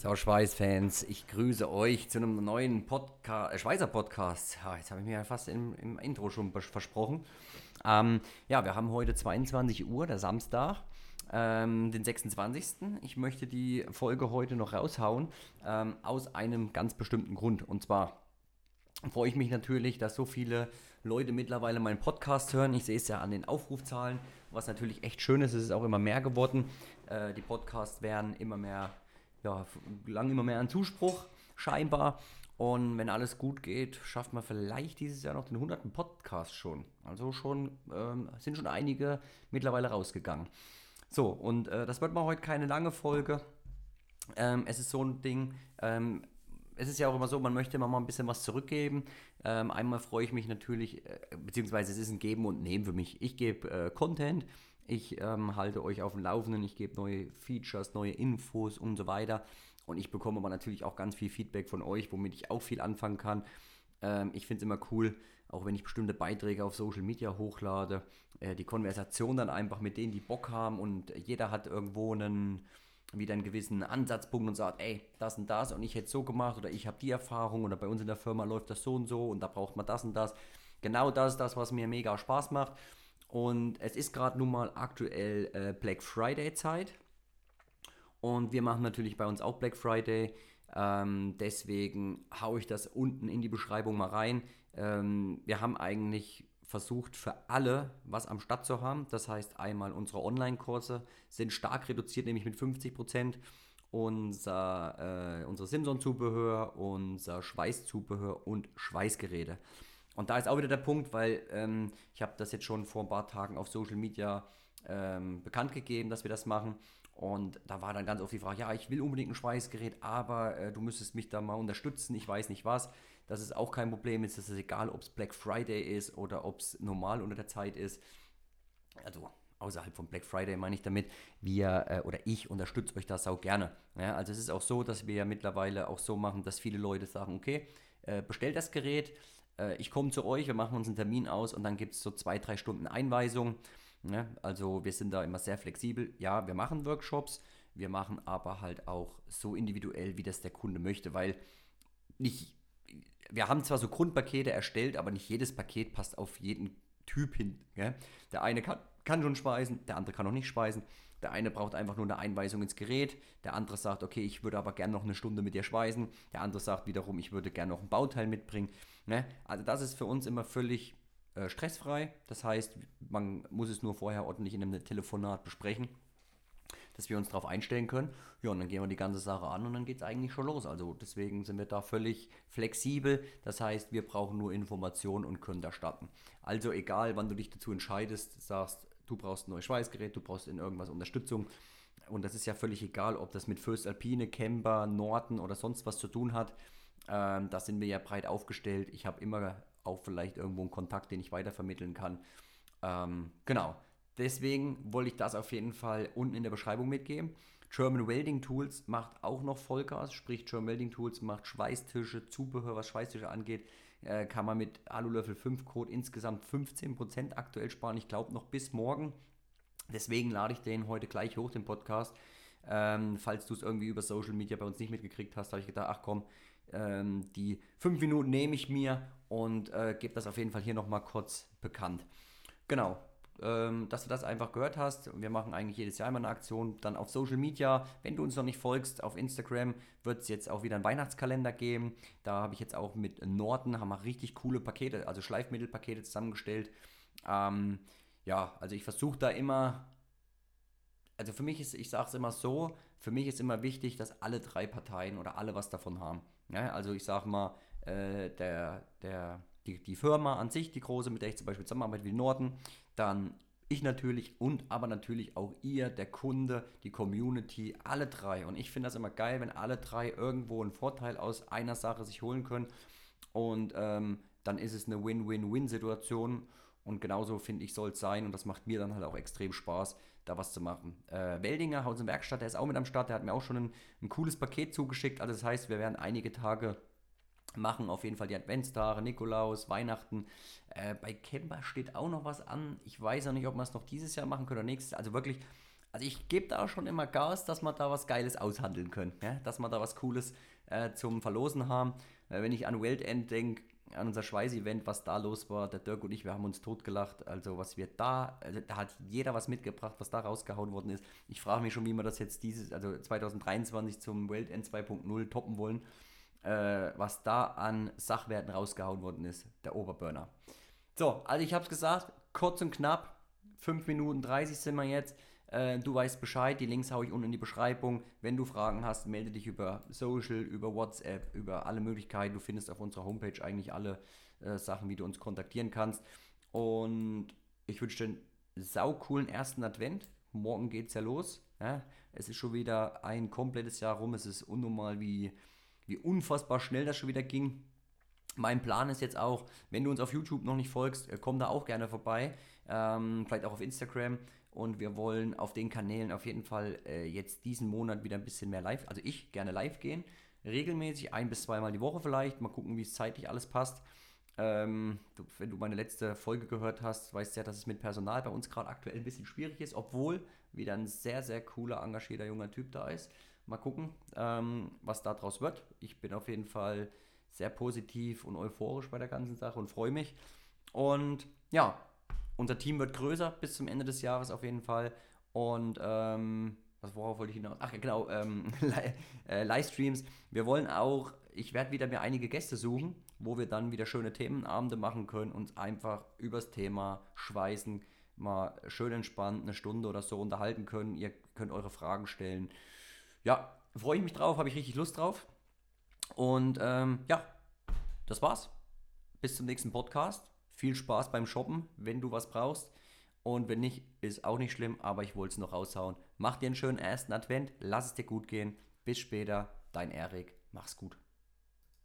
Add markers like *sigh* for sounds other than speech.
So, Schweißfans, ich grüße euch zu einem neuen Podcast, äh, Schweizer Podcast. Ja, jetzt habe ich mir ja fast im, im Intro schon versprochen. Ähm, ja, wir haben heute 22 Uhr, der Samstag, ähm, den 26. Ich möchte die Folge heute noch raushauen, ähm, aus einem ganz bestimmten Grund. Und zwar freue ich mich natürlich, dass so viele Leute mittlerweile meinen Podcast hören. Ich sehe es ja an den Aufrufzahlen, was natürlich echt schön ist. Es ist auch immer mehr geworden. Äh, die Podcasts werden immer mehr ja, lang immer mehr an Zuspruch, scheinbar. Und wenn alles gut geht, schafft man vielleicht dieses Jahr noch den 100. Podcast schon. Also schon ähm, sind schon einige mittlerweile rausgegangen. So, und äh, das wird mal heute keine lange Folge. Ähm, es ist so ein Ding, ähm, es ist ja auch immer so, man möchte immer mal ein bisschen was zurückgeben. Ähm, einmal freue ich mich natürlich, äh, beziehungsweise es ist ein Geben und Nehmen für mich. Ich gebe äh, Content, ich ähm, halte euch auf dem Laufenden, ich gebe neue Features, neue Infos und so weiter. Und ich bekomme aber natürlich auch ganz viel Feedback von euch, womit ich auch viel anfangen kann. Ähm, ich finde es immer cool, auch wenn ich bestimmte Beiträge auf Social Media hochlade, äh, die Konversation dann einfach mit denen, die Bock haben und jeder hat irgendwo einen wieder einen gewissen Ansatzpunkt und sagt, ey, das und das und ich hätte so gemacht oder ich habe die Erfahrung oder bei uns in der Firma läuft das so und so und da braucht man das und das. Genau das ist das, was mir mega Spaß macht. Und es ist gerade nun mal aktuell äh, Black Friday Zeit. Und wir machen natürlich bei uns auch Black Friday. Ähm, deswegen haue ich das unten in die Beschreibung mal rein. Ähm, wir haben eigentlich versucht für alle was am Start zu haben. Das heißt einmal unsere Online-Kurse sind stark reduziert, nämlich mit 50%. Unser, äh, unser Simson-Zubehör, unser Schweißzubehör und Schweißgeräte. Und da ist auch wieder der Punkt, weil ähm, ich habe das jetzt schon vor ein paar Tagen auf Social Media ähm, bekannt gegeben, dass wir das machen. Und da war dann ganz oft die Frage, ja, ich will unbedingt ein Schweißgerät, aber äh, du müsstest mich da mal unterstützen, ich weiß nicht was. Das ist auch kein Problem, es ist egal, ob es Black Friday ist oder ob es normal unter der Zeit ist. Also außerhalb von Black Friday meine ich damit, wir äh, oder ich unterstütze euch das auch gerne. Ja, also es ist auch so, dass wir ja mittlerweile auch so machen, dass viele Leute sagen, okay, äh, bestellt das Gerät, äh, ich komme zu euch, wir machen uns einen Termin aus und dann gibt es so zwei, drei Stunden Einweisung. Ne? Also wir sind da immer sehr flexibel. Ja, wir machen Workshops, wir machen aber halt auch so individuell, wie das der Kunde möchte, weil nicht, wir haben zwar so Grundpakete erstellt, aber nicht jedes Paket passt auf jeden Typ hin. Gell? Der eine kann, kann schon speisen, der andere kann noch nicht speisen. Der eine braucht einfach nur eine Einweisung ins Gerät, der andere sagt, okay, ich würde aber gerne noch eine Stunde mit dir speisen, der andere sagt wiederum, ich würde gerne noch ein Bauteil mitbringen. Ne? Also das ist für uns immer völlig äh, stressfrei. Das heißt, man muss es nur vorher ordentlich in einem Telefonat besprechen dass wir uns darauf einstellen können. Ja, und dann gehen wir die ganze Sache an und dann geht es eigentlich schon los. Also deswegen sind wir da völlig flexibel. Das heißt, wir brauchen nur Informationen und können da starten. Also egal, wann du dich dazu entscheidest, sagst, du brauchst ein neues Schweißgerät, du brauchst in irgendwas Unterstützung. Und das ist ja völlig egal, ob das mit First Alpine, Camber, Norton oder sonst was zu tun hat. Ähm, da sind wir ja breit aufgestellt. Ich habe immer auch vielleicht irgendwo einen Kontakt, den ich weitervermitteln kann. Ähm, genau. Deswegen wollte ich das auf jeden Fall unten in der Beschreibung mitgeben. German Welding Tools macht auch noch Vollgas, sprich German Welding Tools macht Schweißtische, Zubehör, was Schweißtische angeht, äh, kann man mit Alulöffel 5 Code insgesamt 15% aktuell sparen. Ich glaube noch bis morgen. Deswegen lade ich den heute gleich hoch, den Podcast. Ähm, falls du es irgendwie über Social Media bei uns nicht mitgekriegt hast, habe ich gedacht, ach komm, ähm, die 5 Minuten nehme ich mir und äh, gebe das auf jeden Fall hier nochmal kurz bekannt. Genau, ähm, dass du das einfach gehört hast. Wir machen eigentlich jedes Jahr immer eine Aktion. Dann auf Social Media, wenn du uns noch nicht folgst, auf Instagram wird es jetzt auch wieder einen Weihnachtskalender geben. Da habe ich jetzt auch mit Norton, haben wir richtig coole Pakete, also Schleifmittelpakete zusammengestellt. Ähm, ja, also ich versuche da immer, also für mich ist, ich sage es immer so, für mich ist immer wichtig, dass alle drei Parteien oder alle was davon haben. Ja, also ich sage mal, äh, der, der die, die Firma an sich, die große, mit der ich zum Beispiel zusammenarbeite, wie Norden, dann ich natürlich und aber natürlich auch ihr, der Kunde, die Community, alle drei. Und ich finde das immer geil, wenn alle drei irgendwo einen Vorteil aus einer Sache sich holen können. Und ähm, dann ist es eine Win-Win-Win-Situation. Und genauso finde ich, soll es sein. Und das macht mir dann halt auch extrem Spaß, da was zu machen. Äh, Weldinger, Haus und Werkstatt, der ist auch mit am Start. Der hat mir auch schon ein, ein cooles Paket zugeschickt. Also das heißt, wir werden einige Tage machen auf jeden Fall die Adventstage, Nikolaus, Weihnachten. Äh, bei Camper steht auch noch was an. Ich weiß auch nicht, ob wir es noch dieses Jahr machen können oder nächstes. Also wirklich also ich gebe da schon immer Gas, dass wir da was Geiles aushandeln können. Ja? Dass wir da was Cooles äh, zum Verlosen haben. Äh, wenn ich an World End denke, an unser Schweiß-Event, was da los war, der Dirk und ich, wir haben uns totgelacht. Also was wir da, also da hat jeder was mitgebracht, was da rausgehauen worden ist. Ich frage mich schon, wie wir das jetzt dieses, also 2023 zum World End 2.0 toppen wollen. Äh, was da an Sachwerten rausgehauen worden ist, der Oberburner. So, also ich habe es gesagt, kurz und knapp, 5 Minuten 30 sind wir jetzt. Äh, du weißt Bescheid, die Links haue ich unten in die Beschreibung. Wenn du Fragen hast, melde dich über Social, über WhatsApp, über alle Möglichkeiten. Du findest auf unserer Homepage eigentlich alle äh, Sachen, wie du uns kontaktieren kannst. Und ich wünsche dir einen saucoolen ersten Advent. Morgen geht es ja los. Ja? Es ist schon wieder ein komplettes Jahr rum. Es ist unnormal, wie, wie unfassbar schnell das schon wieder ging. Mein Plan ist jetzt auch, wenn du uns auf YouTube noch nicht folgst, äh, komm da auch gerne vorbei. Ähm, vielleicht auch auf Instagram. Und wir wollen auf den Kanälen auf jeden Fall äh, jetzt diesen Monat wieder ein bisschen mehr live, also ich gerne live gehen. Regelmäßig, ein bis zweimal die Woche vielleicht. Mal gucken, wie es zeitlich alles passt. Ähm, du, wenn du meine letzte Folge gehört hast, weißt ja, dass es mit Personal bei uns gerade aktuell ein bisschen schwierig ist, obwohl wieder ein sehr, sehr cooler, engagierter junger Typ da ist. Mal gucken, ähm, was daraus wird. Ich bin auf jeden Fall sehr positiv und euphorisch bei der ganzen Sache und freue mich. Und ja, unser Team wird größer bis zum Ende des Jahres auf jeden Fall. Und ähm, was worauf wollte ich hinaus? Ach genau, ähm, *laughs* äh, Livestreams. Wir wollen auch, ich werde wieder mir einige Gäste suchen, wo wir dann wieder schöne Themenabende machen können und einfach übers Thema Schweißen mal schön entspannt eine Stunde oder so unterhalten können. Ihr könnt eure Fragen stellen. Ja, freue ich mich drauf, habe ich richtig Lust drauf. Und ähm, ja, das war's. Bis zum nächsten Podcast. Viel Spaß beim Shoppen, wenn du was brauchst. Und wenn nicht, ist auch nicht schlimm, aber ich wollte es noch raushauen. Mach dir einen schönen ersten Advent, lass es dir gut gehen. Bis später, dein Erik. Mach's gut.